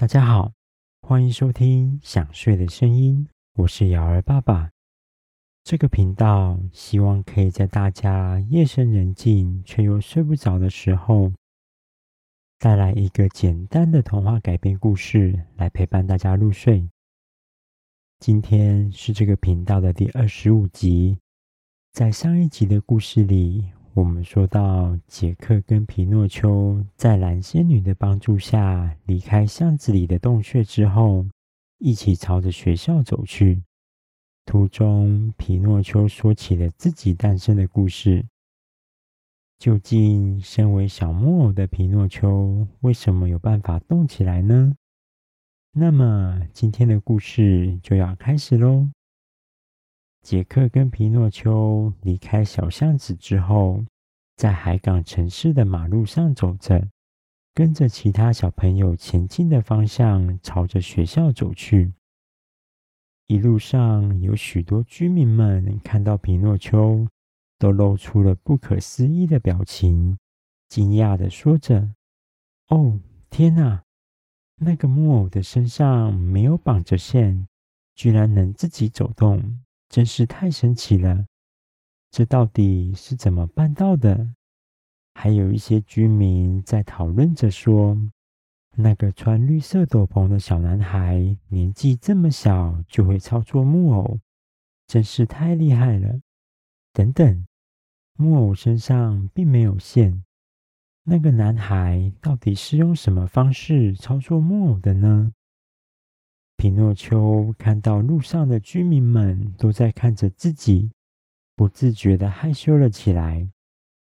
大家好，欢迎收听《想睡的声音》，我是瑶儿爸爸。这个频道希望可以在大家夜深人静却又睡不着的时候，带来一个简单的童话改编故事，来陪伴大家入睡。今天是这个频道的第二十五集，在上一集的故事里，我们说到，杰克跟皮诺丘在蓝仙女的帮助下离开巷子里的洞穴之后，一起朝着学校走去。途中，皮诺丘说起了自己诞生的故事。究竟身为小木偶的皮诺丘，为什么有办法动起来呢？那么，今天的故事就要开始喽。杰克跟皮诺丘离开小巷子之后，在海港城市的马路上走着，跟着其他小朋友前进的方向，朝着学校走去。一路上有许多居民们看到皮诺丘，都露出了不可思议的表情，惊讶地说着：“哦，天哪！那个木偶的身上没有绑着线，居然能自己走动。”真是太神奇了！这到底是怎么办到的？还有一些居民在讨论着说：“那个穿绿色斗篷的小男孩年纪这么小就会操作木偶，真是太厉害了。”等等，木偶身上并没有线，那个男孩到底是用什么方式操作木偶的呢？皮诺丘看到路上的居民们都在看着自己，不自觉的害羞了起来。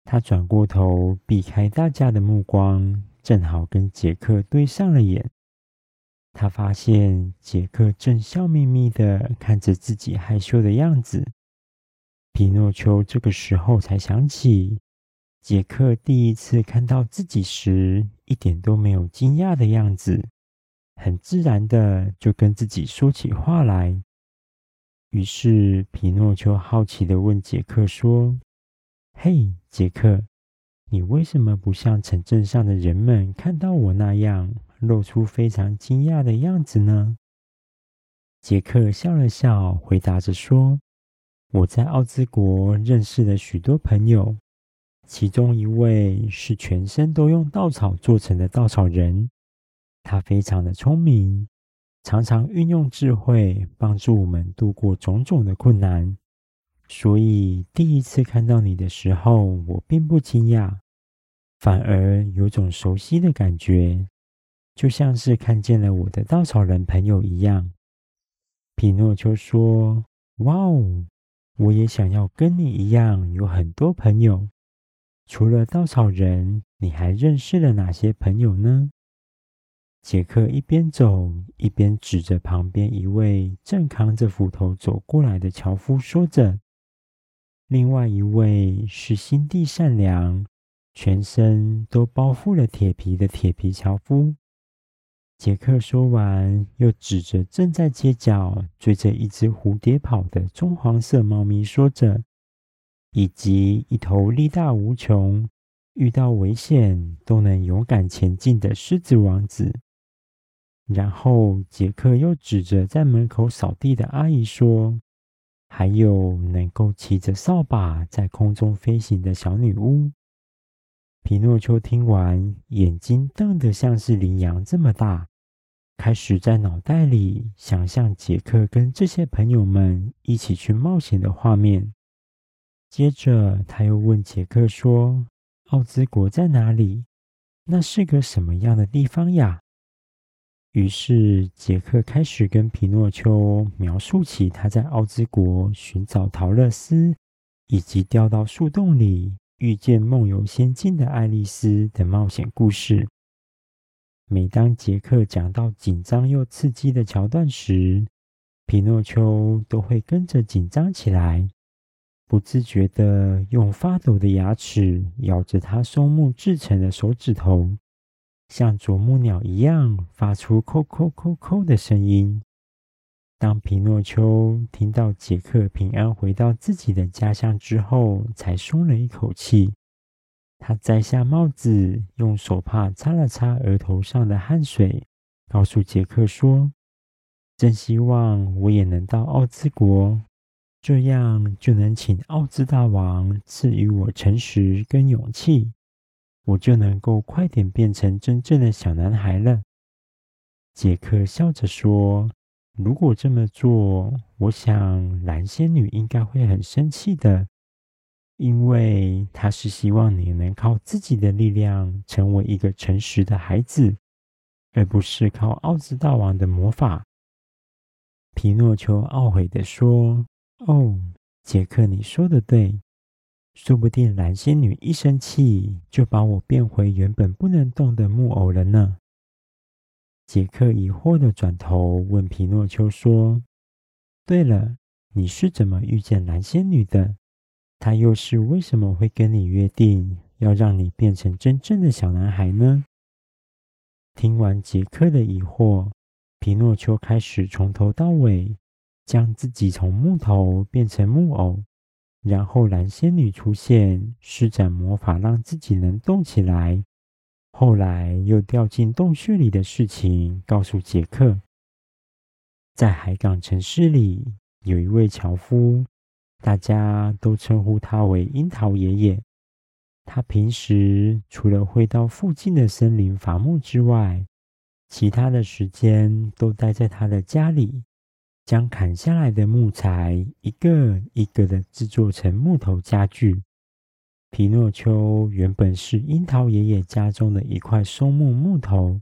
他转过头，避开大家的目光，正好跟杰克对上了眼。他发现杰克正笑眯眯的看着自己害羞的样子。皮诺丘这个时候才想起，杰克第一次看到自己时，一点都没有惊讶的样子。很自然的就跟自己说起话来。于是皮诺丘好奇的问杰克说：“嘿，杰克，你为什么不像城镇上的人们看到我那样，露出非常惊讶的样子呢？”杰克笑了笑，回答着说：“我在奥兹国认识了许多朋友，其中一位是全身都用稻草做成的稻草人。”他非常的聪明，常常运用智慧帮助我们度过种种的困难。所以第一次看到你的时候，我并不惊讶，反而有种熟悉的感觉，就像是看见了我的稻草人朋友一样。皮诺丘说：“哇哦，我也想要跟你一样有很多朋友。除了稻草人，你还认识了哪些朋友呢？”杰克一边走一边指着旁边一位正扛着斧头走过来的樵夫，说着：“另外一位是心地善良、全身都包覆了铁皮的铁皮樵夫。”杰克说完，又指着正在街角追着一只蝴蝶跑的棕黄色猫咪，说着：“以及一头力大无穷、遇到危险都能勇敢前进的狮子王子。”然后，杰克又指着在门口扫地的阿姨说：“还有能够骑着扫把在空中飞行的小女巫。”皮诺丘听完，眼睛瞪得像是羚羊这么大，开始在脑袋里想象杰克跟这些朋友们一起去冒险的画面。接着，他又问杰克说：“奥兹国在哪里？那是个什么样的地方呀？”于是，杰克开始跟皮诺丘描述起他在奥兹国寻找桃乐丝，以及掉到树洞里遇见梦游仙境的爱丽丝的冒险故事。每当杰克讲到紧张又刺激的桥段时，皮诺丘都会跟着紧张起来，不自觉地用发抖的牙齿咬着他松木制成的手指头。像啄木鸟一样发出“扣扣扣扣”的声音。当皮诺丘听到杰克平安回到自己的家乡之后，才松了一口气。他摘下帽子，用手帕擦了擦额头上的汗水，告诉杰克说：“真希望我也能到奥兹国，这样就能请奥兹大王赐予我诚实跟勇气，我就能够快点变成真正的小男孩了。”杰克笑着说：“如果这么做，我想蓝仙女应该会很生气的，因为她是希望你能靠自己的力量成为一个诚实的孩子，而不是靠奥兹大王的魔法。”皮诺丘懊悔地说：“哦，杰克，你说的对，说不定蓝仙女一生气就把我变回原本不能动的木偶了呢。”杰克疑惑地转头问皮诺丘说：“对了，你是怎么遇见蓝仙女的？她又是为什么会跟你约定要让你变成真正的小男孩呢？”听完杰克的疑惑，皮诺丘开始从头到尾将自己从木头变成木偶，然后蓝仙女出现，施展魔法让自己能动起来。后来又掉进洞穴里的事情，告诉杰克，在海港城市里有一位樵夫，大家都称呼他为樱桃爷爷。他平时除了会到附近的森林伐木之外，其他的时间都待在他的家里，将砍下来的木材一个一个的制作成木头家具。皮诺丘原本是樱桃爷爷家中的一块松木木头。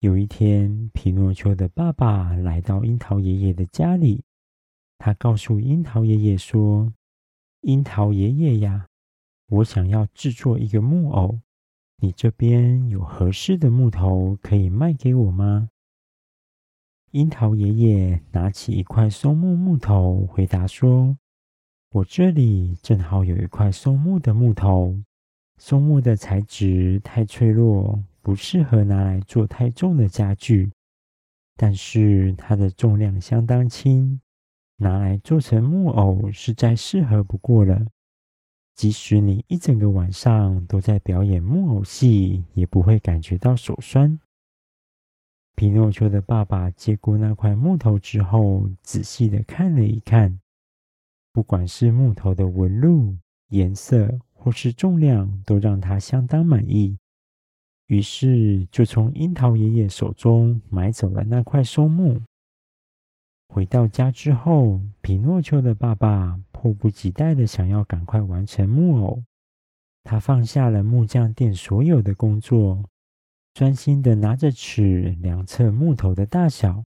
有一天，皮诺丘的爸爸来到樱桃爷爷的家里，他告诉樱桃爷爷说：“樱桃爷爷呀，我想要制作一个木偶，你这边有合适的木头可以卖给我吗？”樱桃爷爷拿起一块松木木头，回答说。我这里正好有一块松木的木头，松木的材质太脆弱，不适合拿来做太重的家具。但是它的重量相当轻，拿来做成木偶是再适合不过了。即使你一整个晚上都在表演木偶戏，也不会感觉到手酸。皮诺丘的爸爸接过那块木头之后，仔细的看了一看。不管是木头的纹路、颜色或是重量，都让他相当满意。于是，就从樱桃爷爷手中买走了那块松木。回到家之后，皮诺丘的爸爸迫不及待的想要赶快完成木偶。他放下了木匠店所有的工作，专心地拿着尺量测木头的大小，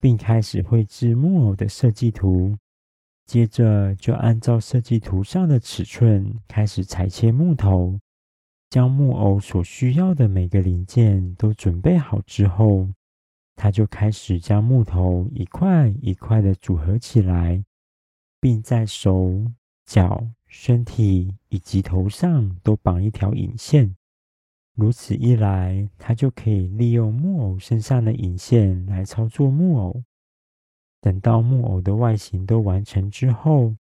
并开始绘制木偶的设计图。接着就按照设计图上的尺寸开始裁切木头，将木偶所需要的每个零件都准备好之后，他就开始将木头一块一块的组合起来，并在手、脚、身体以及头上都绑一条引线。如此一来，他就可以利用木偶身上的引线来操作木偶。等到木偶的外形都完成之后，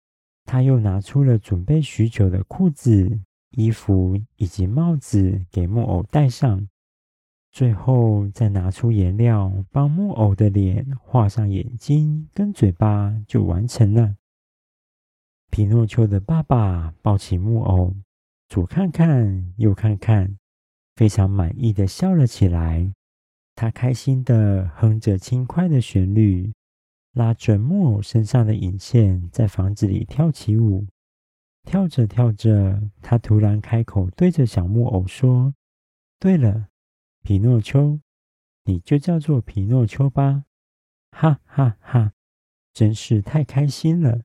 他又拿出了准备许久的裤子、衣服以及帽子给木偶戴上，最后再拿出颜料帮木偶的脸画上眼睛跟嘴巴，就完成了。皮诺丘的爸爸抱起木偶，左看看右看看，非常满意的笑了起来。他开心的哼着轻快的旋律。拉着木偶身上的引线，在房子里跳起舞。跳着跳着，他突然开口对着小木偶说：“对了，皮诺丘，你就叫做皮诺丘吧！”哈哈哈，真是太开心了！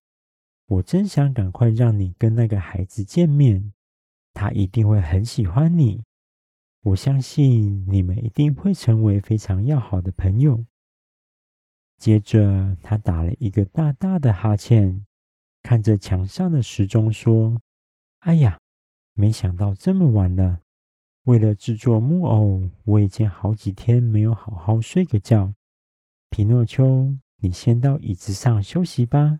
我真想赶快让你跟那个孩子见面，他一定会很喜欢你。我相信你们一定会成为非常要好的朋友。接着，他打了一个大大的哈欠，看着墙上的时钟说：“哎呀，没想到这么晚了。为了制作木偶，我已经好几天没有好好睡个觉。皮诺丘，你先到椅子上休息吧。”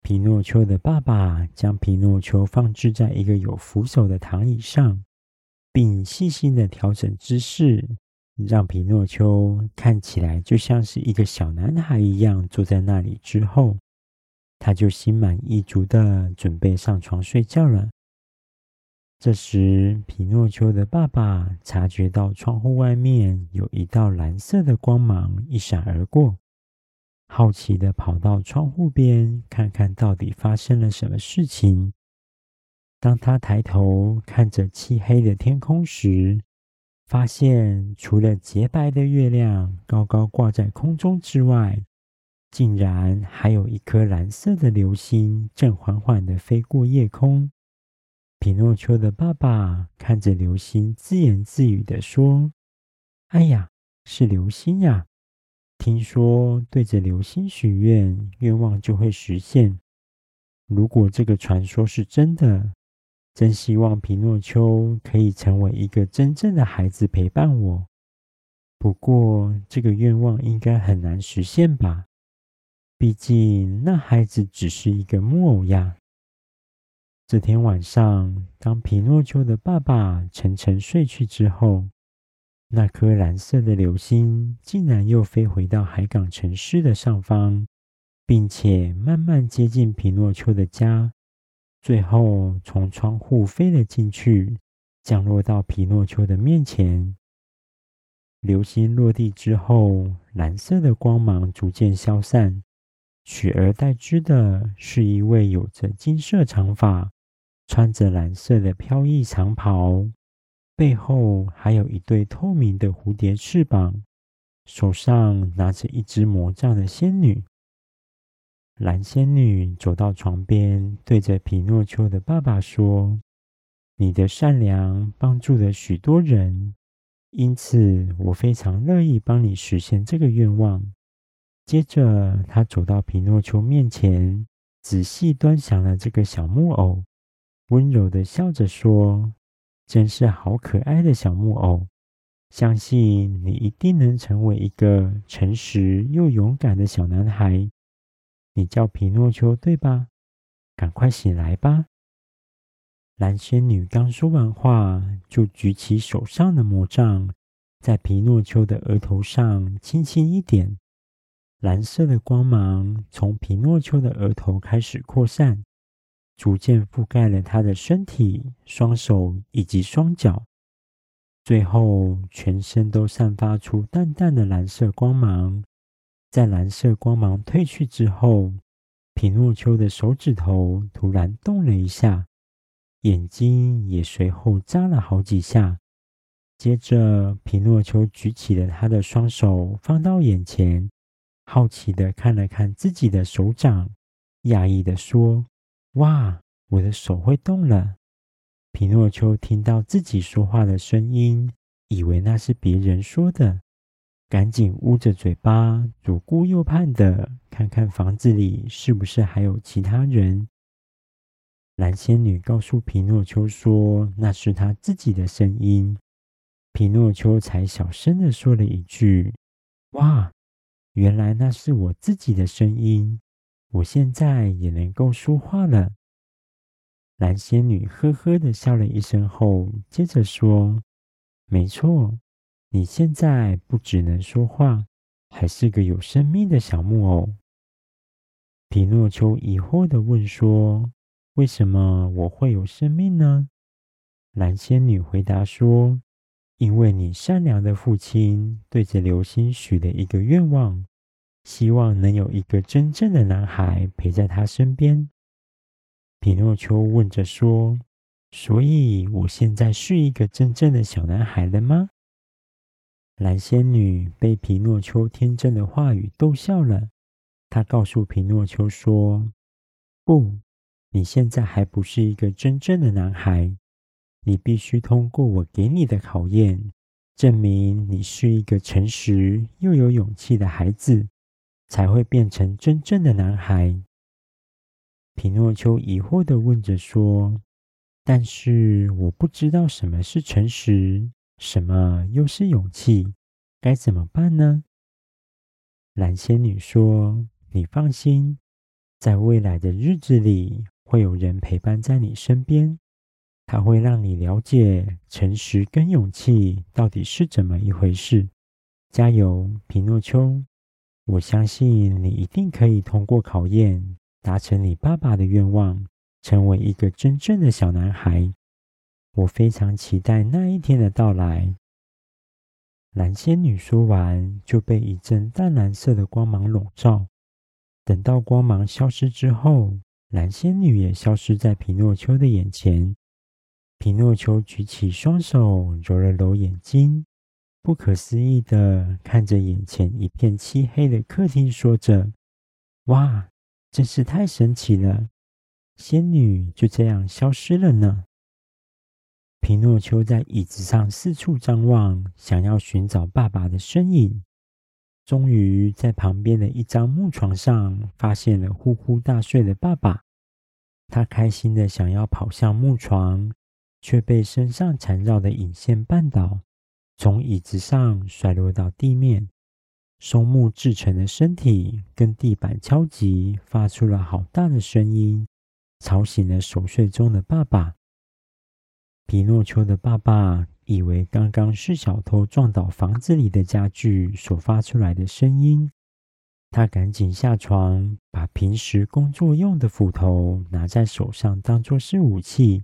皮诺丘的爸爸将皮诺丘放置在一个有扶手的躺椅上，并细心的调整姿势。让皮诺丘看起来就像是一个小男孩一样坐在那里之后，他就心满意足的准备上床睡觉了。这时，皮诺丘的爸爸察觉到窗户外面有一道蓝色的光芒一闪而过，好奇的跑到窗户边看看到底发生了什么事情。当他抬头看着漆黑的天空时，发现除了洁白的月亮高高挂在空中之外，竟然还有一颗蓝色的流星正缓缓地飞过夜空。匹诺丘的爸爸看着流星，自言自语地说：“哎呀，是流星呀！听说对着流星许愿，愿望就会实现。如果这个传说是真的，”真希望皮诺丘可以成为一个真正的孩子陪伴我。不过，这个愿望应该很难实现吧？毕竟那孩子只是一个木偶呀。这天晚上，当皮诺丘的爸爸沉沉睡去之后，那颗蓝色的流星竟然又飞回到海港城市的上方，并且慢慢接近皮诺丘的家。最后，从窗户飞了进去，降落到皮诺丘的面前。流星落地之后，蓝色的光芒逐渐消散，取而代之的是一位有着金色长发、穿着蓝色的飘逸长袍，背后还有一对透明的蝴蝶翅膀，手上拿着一只魔杖的仙女。蓝仙女走到床边，对着皮诺丘的爸爸说：“你的善良帮助了许多人，因此我非常乐意帮你实现这个愿望。”接着，她走到皮诺丘面前，仔细端详了这个小木偶，温柔地笑着说：“真是好可爱的小木偶，相信你一定能成为一个诚实又勇敢的小男孩。”你叫皮诺丘对吧？赶快醒来吧！蓝仙女刚说完话，就举起手上的魔杖，在皮诺丘的额头上轻轻一点，蓝色的光芒从皮诺丘的额头开始扩散，逐渐覆盖了他的身体、双手以及双脚，最后全身都散发出淡淡的蓝色光芒。在蓝色光芒褪去之后，皮诺丘的手指头突然动了一下，眼睛也随后眨了好几下。接着，皮诺丘举起了他的双手，放到眼前，好奇的看了看自己的手掌，讶异的说：“哇，我的手会动了！”皮诺丘听到自己说话的声音，以为那是别人说的。赶紧捂着嘴巴，左顾右盼的看看房子里是不是还有其他人。蓝仙女告诉皮诺丘说：“那是她自己的声音。”皮诺丘才小声的说了一句：“哇，原来那是我自己的声音！我现在也能够说话了。”蓝仙女呵呵的笑了一声后，接着说：“没错。”你现在不只能说话，还是个有生命的小木偶。皮诺丘疑惑地问说：“为什么我会有生命呢？”蓝仙女回答说：“因为你善良的父亲对着流星许了一个愿望，希望能有一个真正的男孩陪在他身边。”皮诺丘问着说：“所以我现在是一个真正的小男孩了吗？”蓝仙女被皮诺丘天真的话语逗笑了，她告诉皮诺丘说：“不，你现在还不是一个真正的男孩，你必须通过我给你的考验，证明你是一个诚实又有勇气的孩子，才会变成真正的男孩。”皮诺丘疑惑地问着说：“但是我不知道什么是诚实。”什么又是勇气？该怎么办呢？蓝仙女说：“你放心，在未来的日子里，会有人陪伴在你身边。它会让你了解诚实跟勇气到底是怎么一回事。加油，皮诺丘！我相信你一定可以通过考验，达成你爸爸的愿望，成为一个真正的小男孩。我非常期待那一天的到来。蓝仙女说完，就被一阵淡蓝色的光芒笼罩。等到光芒消失之后，蓝仙女也消失在皮诺丘的眼前。皮诺丘举起双手，揉了揉眼睛，不可思议地看着眼前一片漆黑的客厅，说着：“哇，真是太神奇了！仙女就这样消失了呢。”皮诺丘在椅子上四处张望，想要寻找爸爸的身影。终于在旁边的一张木床上发现了呼呼大睡的爸爸。他开心的想要跑向木床，却被身上缠绕的引线绊倒，从椅子上摔落到地面。松木制成的身体跟地板敲击，发出了好大的声音，吵醒了熟睡中的爸爸。皮诺丘的爸爸以为刚刚是小偷撞倒房子里的家具所发出来的声音，他赶紧下床，把平时工作用的斧头拿在手上当作是武器，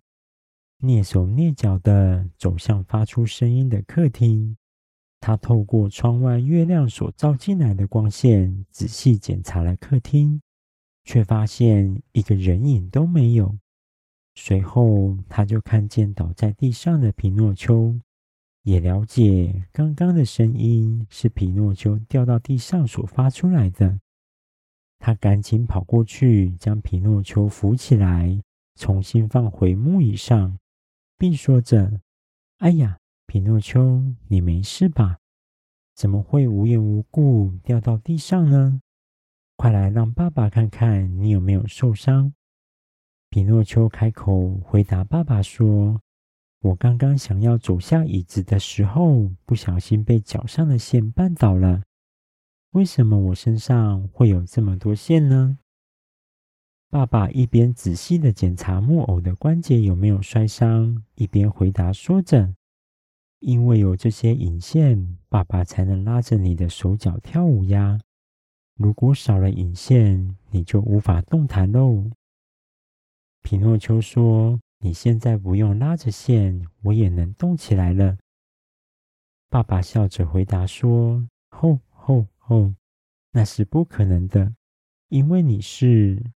蹑手蹑脚地走向发出声音的客厅。他透过窗外月亮所照进来的光线，仔细检查了客厅，却发现一个人影都没有。随后，他就看见倒在地上的皮诺丘，也了解刚刚的声音是皮诺丘掉到地上所发出来的。他赶紧跑过去，将皮诺丘扶起来，重新放回木椅上，并说着：“哎呀，皮诺丘，你没事吧？怎么会无缘无故掉到地上呢？快来让爸爸看看你有没有受伤。”皮诺丘开口回答爸爸说：“我刚刚想要走下椅子的时候，不小心被脚上的线绊倒了。为什么我身上会有这么多线呢？”爸爸一边仔细的检查木偶的关节有没有摔伤，一边回答说着：“因为有这些引线，爸爸才能拉着你的手脚跳舞呀。如果少了引线，你就无法动弹喽。”皮诺丘说：“你现在不用拉着线，我也能动起来了。”爸爸笑着回答说：“吼吼吼，那是不可能的，因为你是……”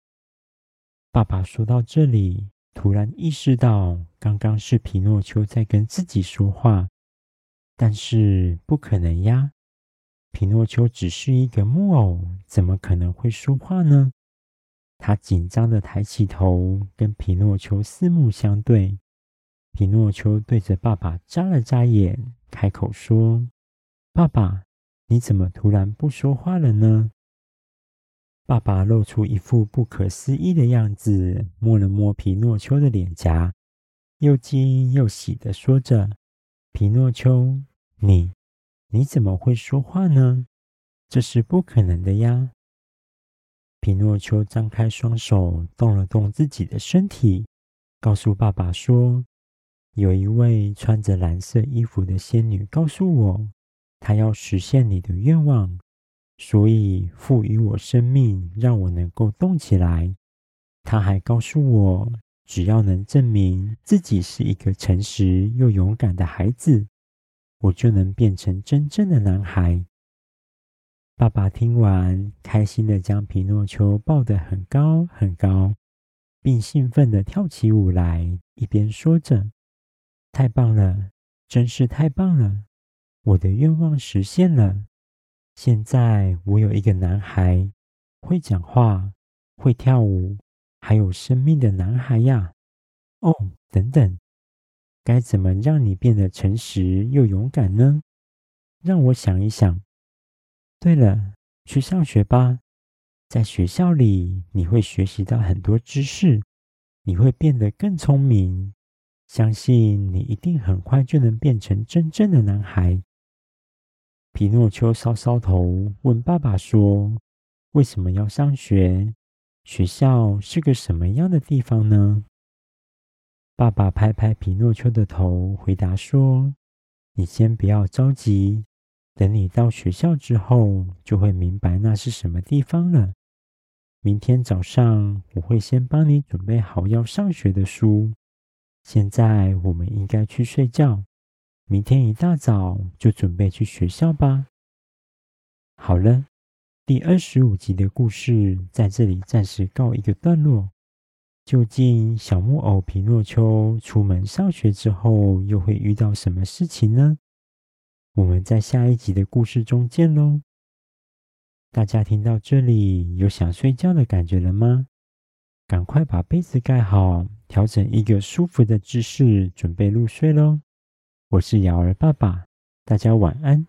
爸爸说到这里，突然意识到刚刚是皮诺丘在跟自己说话，但是不可能呀！皮诺丘只是一个木偶，怎么可能会说话呢？他紧张地抬起头，跟皮诺丘四目相对。皮诺丘对着爸爸眨了眨眼，开口说：“爸爸，你怎么突然不说话了呢？”爸爸露出一副不可思议的样子，摸了摸皮诺丘的脸颊，又惊又喜地说着：“皮诺丘，你，你怎么会说话呢？这是不可能的呀！”皮诺丘张开双手，动了动自己的身体，告诉爸爸说：“有一位穿着蓝色衣服的仙女告诉我，她要实现你的愿望，所以赋予我生命，让我能够动起来。她还告诉我，只要能证明自己是一个诚实又勇敢的孩子，我就能变成真正的男孩。”爸爸听完，开心地将皮诺丘抱得很高很高，并兴奋地跳起舞来，一边说着：“太棒了，真是太棒了！我的愿望实现了。现在我有一个男孩，会讲话，会跳舞，还有生命的男孩呀！哦，等等，该怎么让你变得诚实又勇敢呢？让我想一想。”对了，去上学吧。在学校里，你会学习到很多知识，你会变得更聪明。相信你一定很快就能变成真正的男孩。皮诺丘搔搔头，问爸爸说：“为什么要上学？学校是个什么样的地方呢？”爸爸拍拍皮诺丘的头，回答说：“你先不要着急，等你到学校之后，就会明白那是什么地方了。明天早上，我会先帮你准备好要上学的书。现在，我们应该去睡觉。明天一大早就准备去学校吧。”好了，第二十五集的故事在这里暂时告一个段落。究竟小木偶皮诺丘出门上学之后，又会遇到什么事情呢？我们在下一集的故事中见喽！大家听到这里，有想睡觉的感觉了吗？赶快把被子盖好，调整一个舒服的姿势，准备入睡喽！我是瑶儿爸爸，大家晚安。